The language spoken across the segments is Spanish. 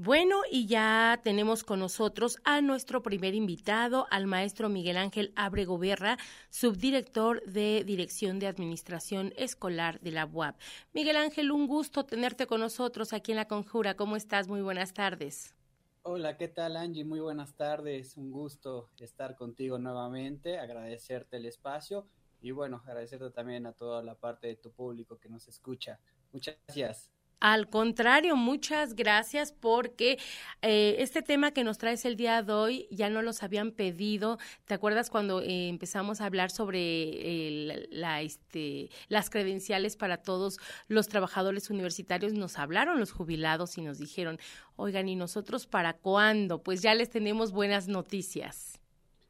Bueno, y ya tenemos con nosotros a nuestro primer invitado, al maestro Miguel Ángel Abrego Berra, subdirector de Dirección de Administración Escolar de la UAP. Miguel Ángel, un gusto tenerte con nosotros aquí en La Conjura. ¿Cómo estás? Muy buenas tardes. Hola, ¿qué tal Angie? Muy buenas tardes. Un gusto estar contigo nuevamente, agradecerte el espacio y bueno, agradecerte también a toda la parte de tu público que nos escucha. Muchas gracias. Al contrario, muchas gracias porque eh, este tema que nos traes el día de hoy ya no los habían pedido. ¿Te acuerdas cuando eh, empezamos a hablar sobre eh, la, este, las credenciales para todos los trabajadores universitarios? Nos hablaron los jubilados y nos dijeron, oigan, ¿y nosotros para cuándo? Pues ya les tenemos buenas noticias.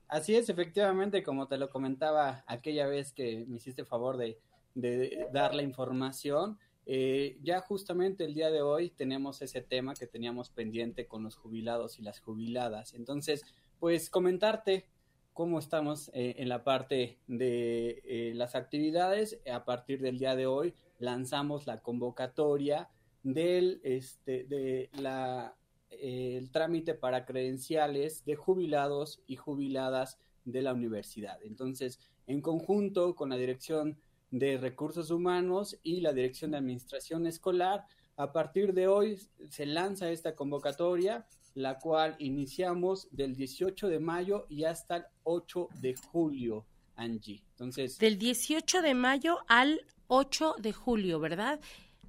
Así es, efectivamente, como te lo comentaba aquella vez que me hiciste favor de, de dar la información eh, ya justamente el día de hoy tenemos ese tema que teníamos pendiente con los jubilados y las jubiladas. Entonces, pues comentarte cómo estamos eh, en la parte de eh, las actividades. A partir del día de hoy lanzamos la convocatoria del este de la el trámite para credenciales de jubilados y jubiladas de la universidad. Entonces, en conjunto con la dirección de Recursos Humanos y la Dirección de Administración Escolar. A partir de hoy se lanza esta convocatoria, la cual iniciamos del 18 de mayo y hasta el 8 de julio, Angie. Entonces, del 18 de mayo al 8 de julio, ¿verdad?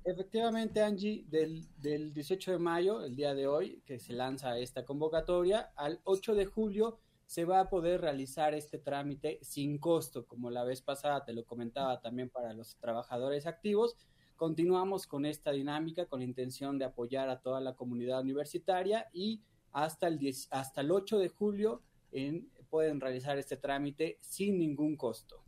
Efectivamente, Angie, del, del 18 de mayo, el día de hoy, que se lanza esta convocatoria, al 8 de julio se va a poder realizar este trámite sin costo, como la vez pasada te lo comentaba también para los trabajadores activos. Continuamos con esta dinámica con la intención de apoyar a toda la comunidad universitaria y hasta el, 10, hasta el 8 de julio en, pueden realizar este trámite sin ningún costo.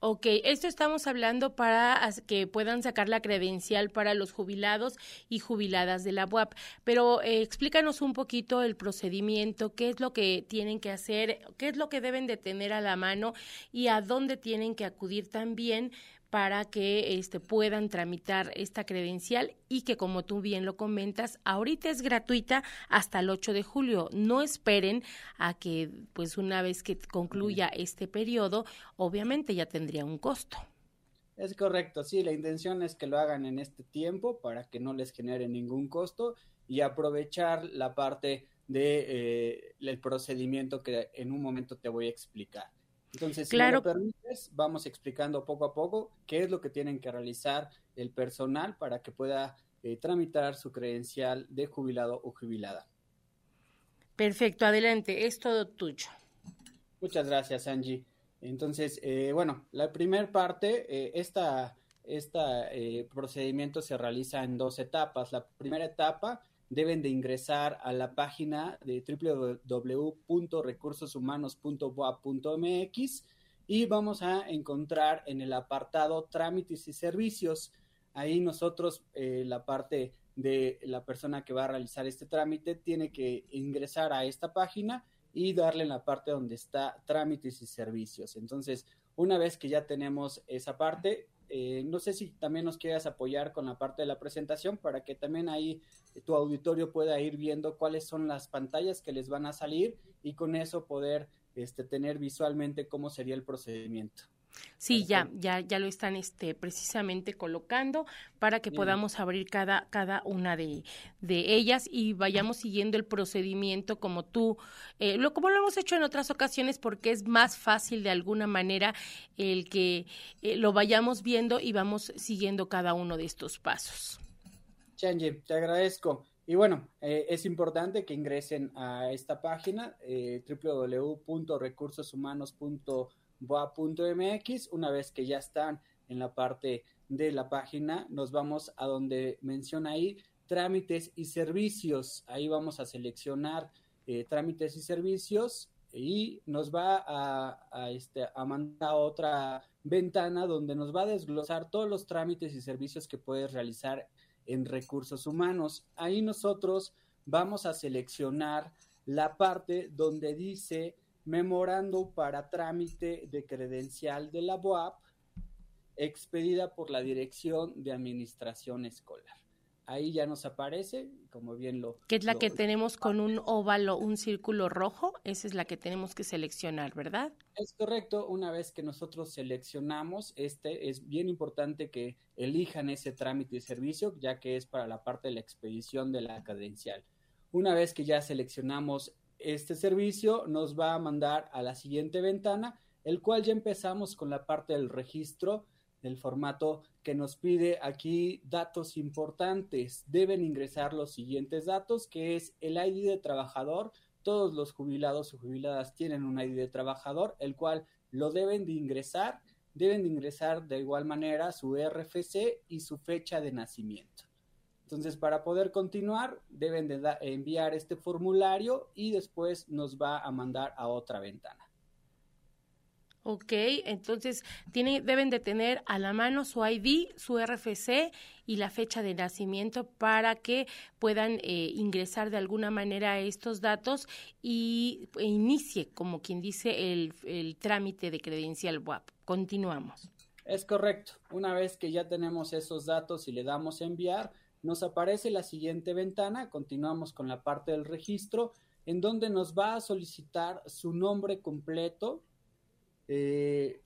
Ok, esto estamos hablando para que puedan sacar la credencial para los jubilados y jubiladas de la UAP, pero eh, explícanos un poquito el procedimiento, qué es lo que tienen que hacer, qué es lo que deben de tener a la mano y a dónde tienen que acudir también para que este, puedan tramitar esta credencial y que como tú bien lo comentas, ahorita es gratuita hasta el 8 de julio. No esperen a que pues una vez que concluya este periodo, obviamente ya tendría un costo. Es correcto, sí, la intención es que lo hagan en este tiempo para que no les genere ningún costo y aprovechar la parte de eh, procedimiento que en un momento te voy a explicar. Entonces, si me lo permites, vamos explicando poco a poco qué es lo que tienen que realizar el personal para que pueda eh, tramitar su credencial de jubilado o jubilada. Perfecto, adelante, es todo tuyo. Muchas gracias, Angie. Entonces, eh, bueno, la primera parte, eh, esta, esta procedimiento se realiza en dos etapas. La primera etapa deben de ingresar a la página de www.recursoshumanos.boa.mx y vamos a encontrar en el apartado trámites y servicios. Ahí nosotros, eh, la parte de la persona que va a realizar este trámite, tiene que ingresar a esta página y darle en la parte donde está trámites y servicios. Entonces, una vez que ya tenemos esa parte, eh, no sé si también nos quieras apoyar con la parte de la presentación para que también ahí tu auditorio pueda ir viendo cuáles son las pantallas que les van a salir y con eso poder este, tener visualmente cómo sería el procedimiento. Sí, ya, ya, ya lo están este, precisamente colocando para que podamos abrir cada, cada una de, de, ellas y vayamos siguiendo el procedimiento como tú, eh, lo, como lo hemos hecho en otras ocasiones, porque es más fácil de alguna manera el que eh, lo vayamos viendo y vamos siguiendo cada uno de estos pasos. Changi, te agradezco. Y bueno, eh, es importante que ingresen a esta página eh, www.recursoshumanos.com boa.mx. Una vez que ya están en la parte de la página, nos vamos a donde menciona ahí trámites y servicios. Ahí vamos a seleccionar eh, trámites y servicios y nos va a, este, a mandar a otra ventana donde nos va a desglosar todos los trámites y servicios que puedes realizar en recursos humanos. Ahí nosotros vamos a seleccionar la parte donde dice memorando para trámite de credencial de la BOAP expedida por la Dirección de Administración Escolar. ahí ya nos aparece, como bien lo... Que es la que tenemos con un óvalo, un círculo rojo, esa es la que tenemos que seleccionar, ¿verdad? Es correcto, una vez que nosotros seleccionamos este, es bien importante que elijan ese trámite y servicio, ya que es para la parte de la expedición de la credencial. Una vez que ya seleccionamos este servicio, nos va a mandar a la siguiente ventana, el cual ya empezamos con la parte del registro del formato que nos pide aquí datos importantes. Deben ingresar los siguientes datos, que es el ID de trabajador. Todos los jubilados o jubiladas tienen un ID de trabajador, el cual lo deben de ingresar. Deben de ingresar de igual manera su RFC y su fecha de nacimiento. Entonces, para poder continuar, deben de enviar este formulario y después nos va a mandar a otra ventana. Ok, entonces deben de tener a la mano su ID, su RFC y la fecha de nacimiento para que puedan eh, ingresar de alguna manera estos datos y e inicie, como quien dice, el, el trámite de credencial WAP. Continuamos. Es correcto. Una vez que ya tenemos esos datos y le damos a enviar, nos aparece la siguiente ventana. Continuamos con la parte del registro, en donde nos va a solicitar su nombre completo, eh,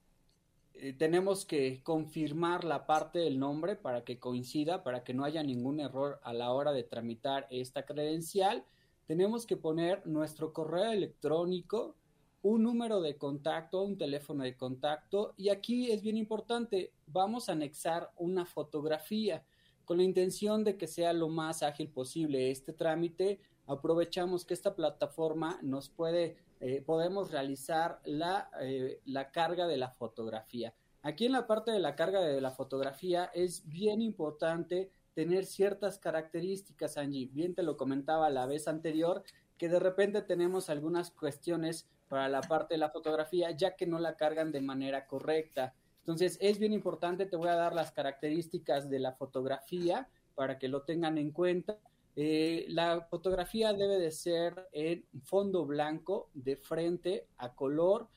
eh, tenemos que confirmar la parte del nombre para que coincida, para que no haya ningún error a la hora de tramitar esta credencial. Tenemos que poner nuestro correo electrónico, un número de contacto, un teléfono de contacto y aquí es bien importante, vamos a anexar una fotografía con la intención de que sea lo más ágil posible este trámite. Aprovechamos que esta plataforma nos puede eh, podemos realizar la, eh, la carga de la fotografía. Aquí en la parte de la carga de la fotografía es bien importante tener ciertas características, Angie. Bien te lo comentaba la vez anterior, que de repente tenemos algunas cuestiones para la parte de la fotografía, ya que no la cargan de manera correcta. Entonces, es bien importante, te voy a dar las características de la fotografía para que lo tengan en cuenta. Eh, la fotografía debe de ser en fondo blanco, de frente, a color,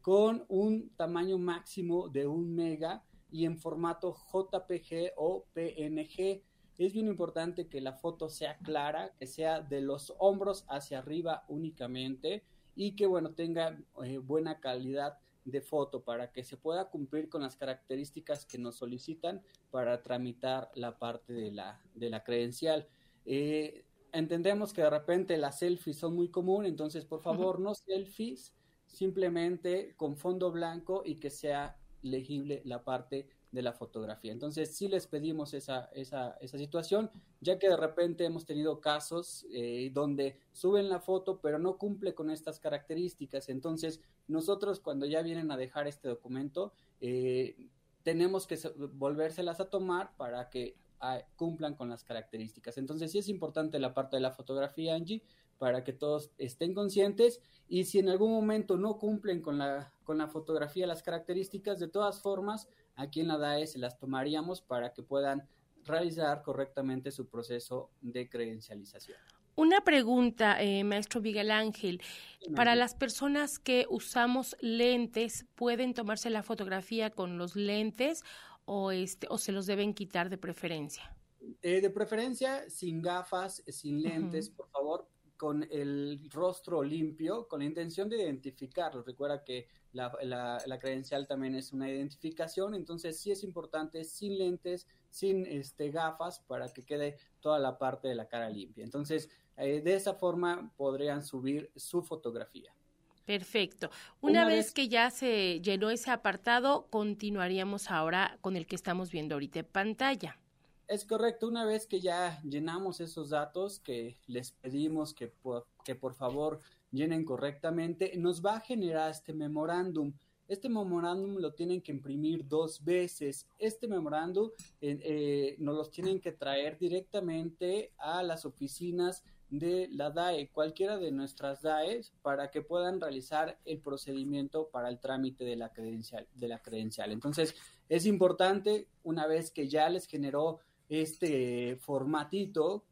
con un tamaño máximo de un mega y en formato JPG o PNG. Es bien importante que la foto sea clara, que sea de los hombros hacia arriba únicamente y que bueno tenga eh, buena calidad de foto para que se pueda cumplir con las características que nos solicitan para tramitar la parte de la, de la credencial. Eh, entendemos que de repente las selfies son muy común, entonces por favor no selfies, simplemente con fondo blanco y que sea legible la parte de la fotografía. Entonces sí les pedimos esa, esa, esa situación, ya que de repente hemos tenido casos eh, donde suben la foto pero no cumple con estas características. Entonces nosotros cuando ya vienen a dejar este documento, eh, tenemos que volvérselas a tomar para que cumplan con las características. Entonces sí es importante la parte de la fotografía, Angie, para que todos estén conscientes y si en algún momento no cumplen con la, con la fotografía las características, de todas formas, aquí en la DAE se las tomaríamos para que puedan realizar correctamente su proceso de credencialización. Una pregunta, eh, maestro Miguel Ángel. Para las personas que usamos lentes, ¿pueden tomarse la fotografía con los lentes o, este, o se los deben quitar de preferencia? Eh, de preferencia sin gafas, sin lentes, por favor, con el rostro limpio, con la intención de identificarlo. Recuerda que la, la, credencial también es una identificación, entonces sí es importante sin lentes, sin este, gafas, para que quede toda la parte de la cara limpia. Entonces, eh, de esa forma podrían subir su fotografía. Perfecto. Una, vez, que ya se llenó ese apartado, continuaríamos ahora con el que estamos viendo ahorita en pantalla. Es correcto, una vez que ya llenamos esos datos que les pedimos que por, que por favor llenen correctamente, nos va a generar este memorándum. Este memorándum lo tienen que imprimir dos veces. Este memorándum eh, eh, nos los tienen que traer directamente a las oficinas de la DAE, cualquiera de nuestras DAEs, para que puedan realizar el procedimiento para el trámite de la credencial. De la credencial. Entonces, es importante, una vez que ya les generó este formatito,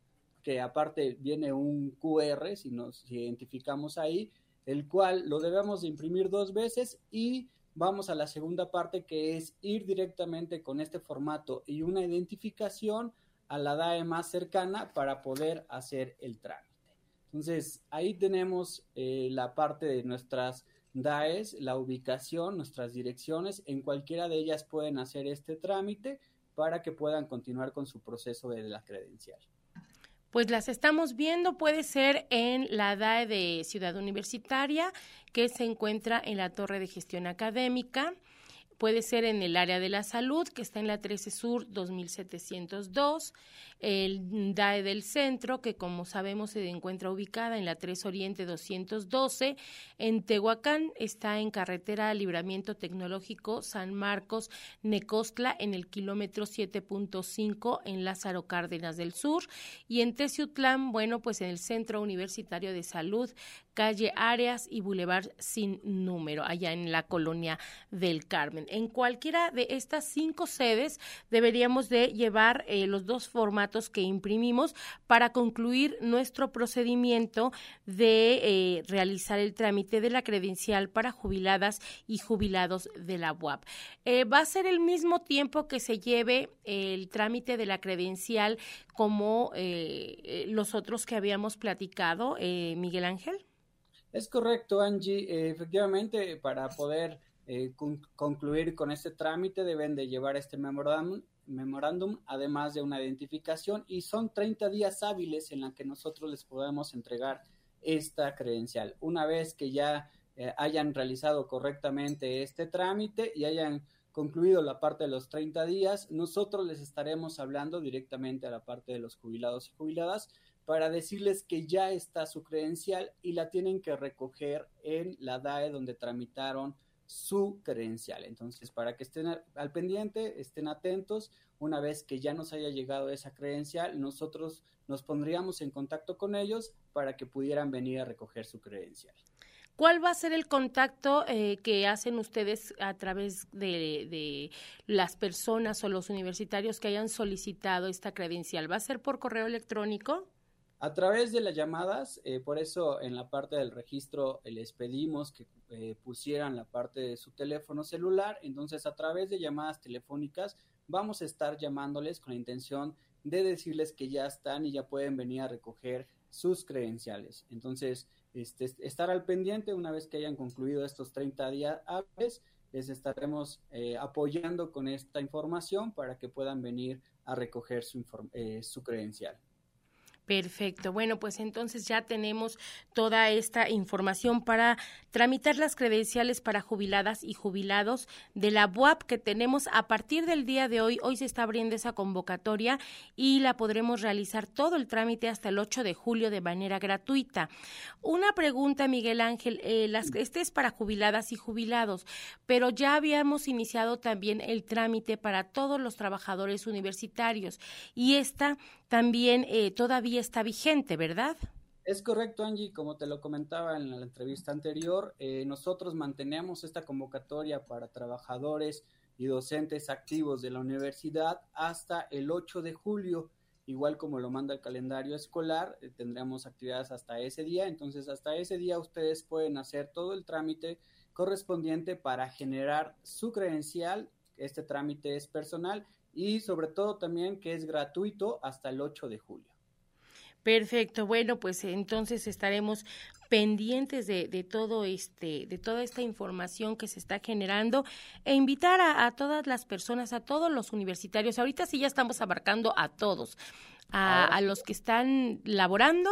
que aparte viene un QR, si nos identificamos ahí, el cual lo debemos de imprimir dos veces y vamos a la segunda parte que es ir directamente con este formato y una identificación a la DAE más cercana para poder hacer el trámite. Entonces, ahí tenemos eh, la parte de nuestras DAEs, la ubicación, nuestras direcciones. En cualquiera de ellas pueden hacer este trámite para que puedan continuar con su proceso de la credencial. Pues las estamos viendo, puede ser en la DAE de Ciudad Universitaria, que se encuentra en la Torre de Gestión Académica puede ser en el área de la salud, que está en la 13 Sur 2702, el DAE del centro, que como sabemos se encuentra ubicada en la 3 Oriente 212, en Tehuacán está en carretera Libramiento Tecnológico San Marcos, Necostla, en el kilómetro 7.5 en Lázaro Cárdenas del Sur, y en Teciutlán, bueno, pues en el Centro Universitario de Salud, calle Áreas y Boulevard sin número, allá en la colonia del Carmen. En cualquiera de estas cinco sedes deberíamos de llevar eh, los dos formatos que imprimimos para concluir nuestro procedimiento de eh, realizar el trámite de la credencial para jubiladas y jubilados de la UAP. Eh, va a ser el mismo tiempo que se lleve el trámite de la credencial como los otros que habíamos platicado, Miguel Ángel. Es correcto, Angie. Efectivamente, para poder eh, concluir con este trámite deben de llevar este memorándum, memorándum, además de una identificación, y son 30 días hábiles en la que nosotros les podemos entregar esta credencial. Una vez que ya eh, hayan realizado correctamente este trámite y hayan concluido la parte de los 30 días, nosotros les estaremos hablando directamente a la parte de los jubilados y jubiladas para decirles que ya está su credencial y la tienen que recoger en la DAE donde tramitaron su credencial. Entonces, para que estén al pendiente, estén atentos, una vez que ya nos haya llegado esa credencial, nosotros nos pondríamos en contacto con ellos para que pudieran venir a recoger su credencial. ¿Cuál va a ser el contacto eh, que hacen ustedes a través de, de, las personas o los universitarios que hayan solicitado esta credencial? ¿Va a ser por correo electrónico? A través de las llamadas, eh, por eso en la parte del registro eh, les pedimos que eh, pusieran la parte de su teléfono celular, entonces a través de llamadas telefónicas vamos a estar llamándoles con la intención de decirles que ya están y ya pueden venir a recoger sus credenciales. Entonces, este, estar al pendiente una vez que hayan concluido estos 30 días hábiles, les estaremos apoyando con esta información para que puedan venir a recoger su, su credencial. Perfecto. Bueno, pues entonces ya tenemos toda esta información para tramitar las credenciales para jubiladas y jubilados de la BUAP que tenemos a partir del día de hoy. Hoy se está abriendo esa convocatoria y la podremos realizar todo el trámite hasta el 8 de julio de manera gratuita. Una pregunta, Miguel Ángel. Eh, las, este es para jubiladas y jubilados, pero ya habíamos iniciado también el trámite para todos los trabajadores universitarios y esta también eh, todavía está vigente, ¿verdad? Es correcto, Angie. Como te lo comentaba en la entrevista anterior, eh, nosotros mantenemos esta convocatoria para trabajadores y docentes activos de la universidad hasta el 8 de julio. Igual como lo manda el calendario escolar, eh, tendremos actividades hasta ese día. Entonces, hasta ese día ustedes pueden hacer todo el trámite correspondiente para generar su credencial. Este trámite es personal y sobre todo también que es gratuito hasta el 8 de julio. Perfecto, bueno, pues entonces estaremos pendientes de, de, todo este, de toda esta información que se está generando e invitar a, a, todas las personas, a todos los universitarios. Ahorita sí ya estamos abarcando a todos, a, a los que están laborando,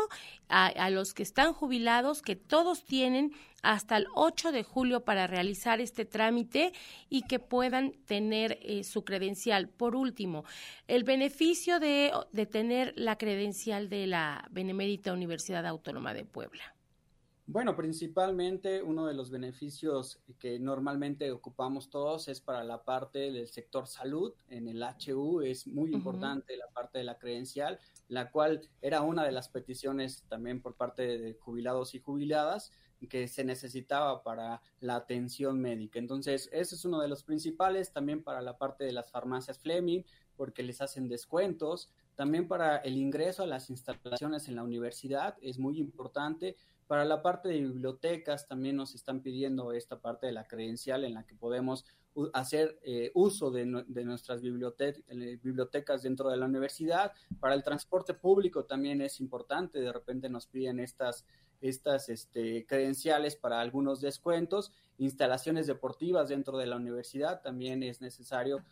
a, a, los que están jubilados, que todos tienen hasta el 8 de julio para realizar este trámite y que puedan tener eh, su credencial. Por último, el beneficio de, de tener la credencial de la Benemérita Universidad Autónoma de Puebla. Bueno, principalmente uno de los beneficios que normalmente ocupamos todos es para la parte del sector salud. En el HU es muy importante uh -huh. la parte de la credencial, la cual era una de las peticiones también por parte de jubilados y jubiladas que se necesitaba para la atención médica. Entonces, ese es uno de los principales, también para la parte de las farmacias Fleming, porque les hacen descuentos, también para el ingreso a las instalaciones en la universidad es muy importante Para la parte de bibliotecas también nos están pidiendo esta parte de la credencial en la que podemos hacer eh, uso de, nuestras eh, bibliotecas dentro de la universidad. Para el transporte público también es importante, de repente nos piden estas, estas este, credenciales para algunos descuentos. Instalaciones deportivas dentro de la universidad también es necesario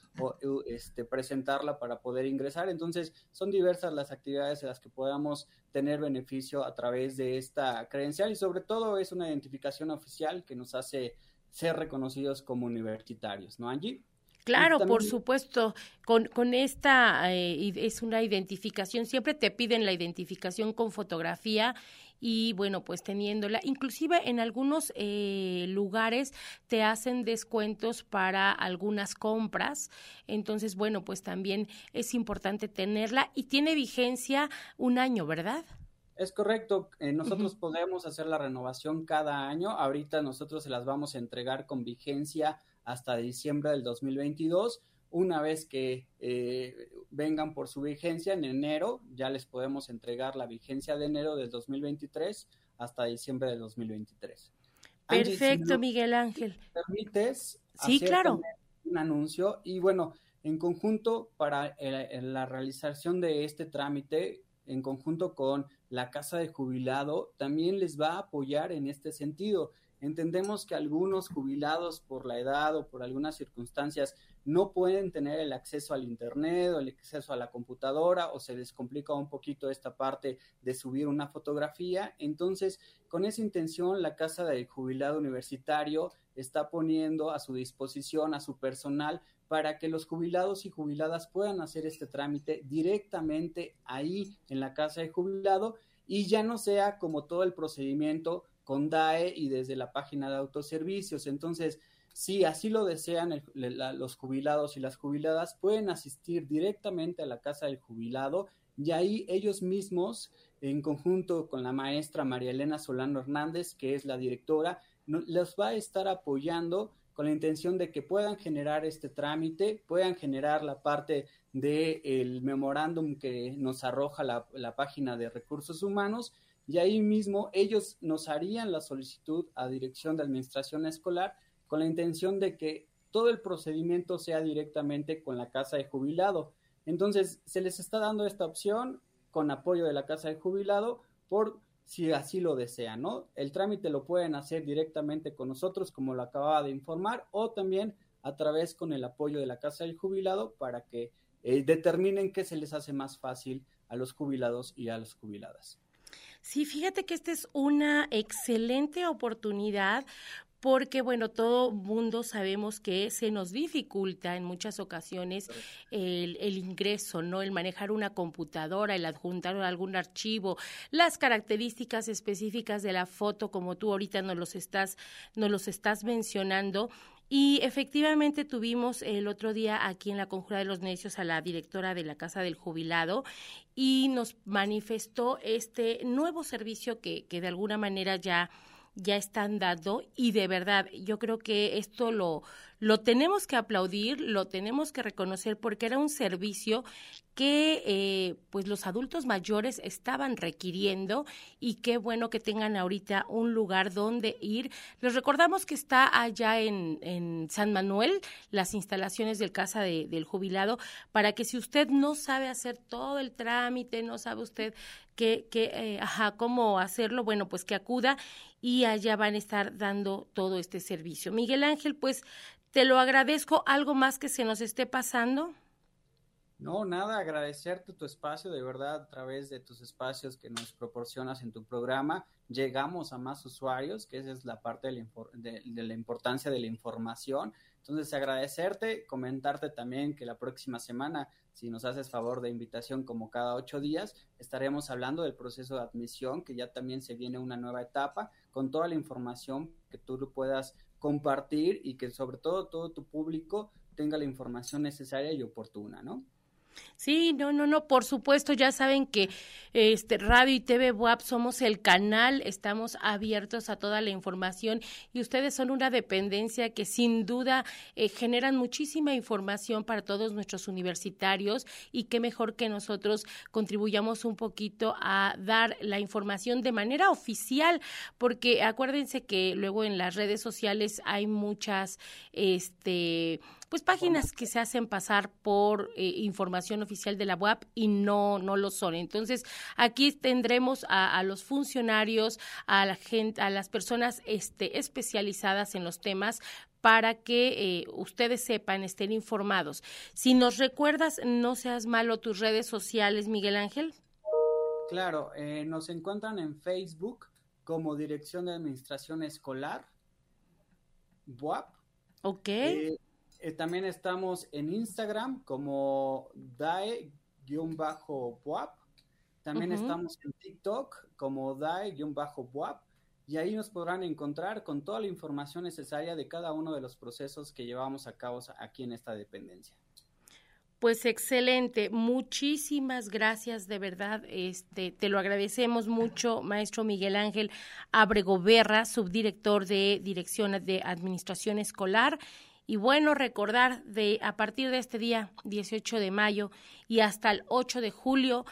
este, presentarla para poder ingresar. Entonces, son diversas las actividades en las que podamos tener beneficio a través de esta credencial y sobre todo es una identificación oficial que nos hace ser reconocidos como universitarios, ¿no, Angie? Claro, por supuesto, con, con esta eh, es una identificación, siempre te piden la identificación con fotografía y bueno, pues teniéndola, inclusive en algunos eh, lugares te hacen descuentos para algunas compras, entonces bueno, pues también es importante tenerla y tiene vigencia un año, ¿verdad? Es correcto, eh, nosotros podemos hacer la renovación cada año, ahorita nosotros se las vamos a entregar con vigencia hasta diciembre del 2022. Una vez que eh, vengan por su vigencia en enero, ya les podemos entregar la vigencia de enero del 2023 hasta diciembre del 2023. Perfecto, Miguel Ángel. ¿Permites? Sí, claro. Un anuncio y bueno, en conjunto para eh, la realización de este trámite, en conjunto con la casa de jubilado, también les va a apoyar en este sentido. Entendemos que algunos jubilados por la edad o por algunas circunstancias no pueden tener el acceso al Internet o el acceso a la computadora o se les complica un poquito esta parte de subir una fotografía. Entonces, con esa intención, la Casa de Jubilado Universitario está poniendo a su disposición a su personal para que los jubilados y jubiladas puedan hacer este trámite directamente ahí en la casa de jubilado y ya no sea como todo el procedimiento con DAE y desde la página de autoservicios. Entonces, si así lo desean los jubilados y las jubiladas, pueden asistir directamente a la casa del jubilado y ahí ellos mismos, en conjunto con la maestra María Elena Solano Hernández, que es la directora, les va a estar apoyando con la intención de que puedan generar este trámite, puedan generar la parte del memorándum que nos arroja la página de recursos humanos y ahí mismo ellos nos harían la solicitud a dirección de administración escolar con la intención de que todo el procedimiento sea directamente con la casa de jubilado. Entonces, se les está dando esta opción con apoyo de la casa de jubilado por si así lo desean, ¿no? El trámite lo pueden hacer directamente con nosotros, como lo acababa de informar, o también a través con el apoyo de la Casa del Jubilado para que eh, determinen qué se les hace más fácil a los jubilados y a las jubiladas. Sí, fíjate que esta es una excelente oportunidad porque bueno, todo mundo sabemos que se nos dificulta en muchas ocasiones el, el, ingreso, ¿no? El manejar una computadora, el adjuntar algún archivo, las características específicas de la foto, como tú ahorita nos los estás, nos los estás mencionando. Y efectivamente tuvimos el otro día aquí en la Conjura de los Necios a la directora de la Casa del Jubilado y nos manifestó este nuevo servicio que, que de alguna manera ya ya están dando y de verdad yo creo que esto lo, lo tenemos que aplaudir, lo tenemos que reconocer porque era un servicio que eh, pues los adultos mayores estaban requiriendo y qué bueno que tengan ahorita un lugar donde ir. Les recordamos que está allá en, en San Manuel, las instalaciones del Casa del Jubilado, para que si usted no sabe hacer todo el trámite, no sabe usted qué eh, ajá, cómo hacerlo, bueno, pues que acuda y allá van a estar dando todo este servicio. Miguel Ángel, pues te lo agradezco. ¿Algo más que se nos esté pasando? No, nada, agradecerte tu espacio, de verdad, a través de tus espacios que nos proporcionas en tu programa, llegamos a más usuarios, que esa es la parte de la, importancia de la información. Entonces, agradecerte, comentarte también que la próxima semana, si nos haces favor de invitación como cada ocho días, estaremos hablando del proceso de admisión, que ya también se viene una nueva etapa, con toda la información que tú puedas compartir y que sobre todo todo tu público tenga la información necesaria y oportuna, ¿no? Sí, no, no, no, por supuesto, ya saben que este Radio y TV WAP somos el canal, estamos abiertos a toda la información y ustedes son una dependencia que sin duda eh, generan muchísima información para todos nuestros universitarios y qué mejor que nosotros contribuyamos un poquito a dar la información de manera oficial, porque acuérdense que luego en las redes sociales hay muchas este pues páginas que se hacen pasar por eh, información oficial de la UAP y no no lo son. Entonces, aquí tendremos a, los funcionarios, a la gente, a las personas este, especializadas en los temas para que eh, ustedes sepan, estén informados. Si nos recuerdas, no seas malo tus redes sociales, Miguel Ángel. Claro, eh, nos encuentran en Facebook como Dirección de Administración Escolar, BUAP. Ok. Eh, también estamos en Instagram como DAE-BUAP. También estamos en TikTok como DAE-BUAP. Y ahí nos podrán encontrar con toda la información necesaria de cada uno de los procesos que llevamos a cabo aquí en esta dependencia. Pues excelente, muchísimas gracias de verdad, este, te lo agradecemos mucho, maestro Miguel Ángel Abregoberra, subdirector de Dirección de Administración Escolar y bueno, recordar de a partir de este día 18 de mayo y hasta el 8 de julio,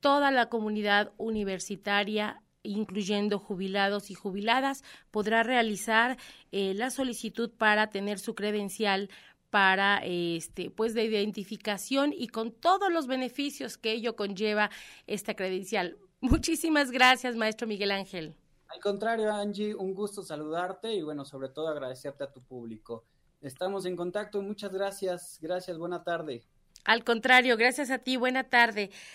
toda la comunidad universitaria incluyendo jubilados y jubiladas, podrá realizar eh, la solicitud para tener su credencial para este pues de identificación y con todos los beneficios que ello conlleva esta credencial. Muchísimas gracias, maestro Miguel Ángel. Al contrario, Angie, un gusto saludarte y bueno, sobre todo agradecerte a tu público. Estamos en contacto. Muchas gracias. Gracias. Buena tarde. Al contrario, gracias a ti. Buena tarde.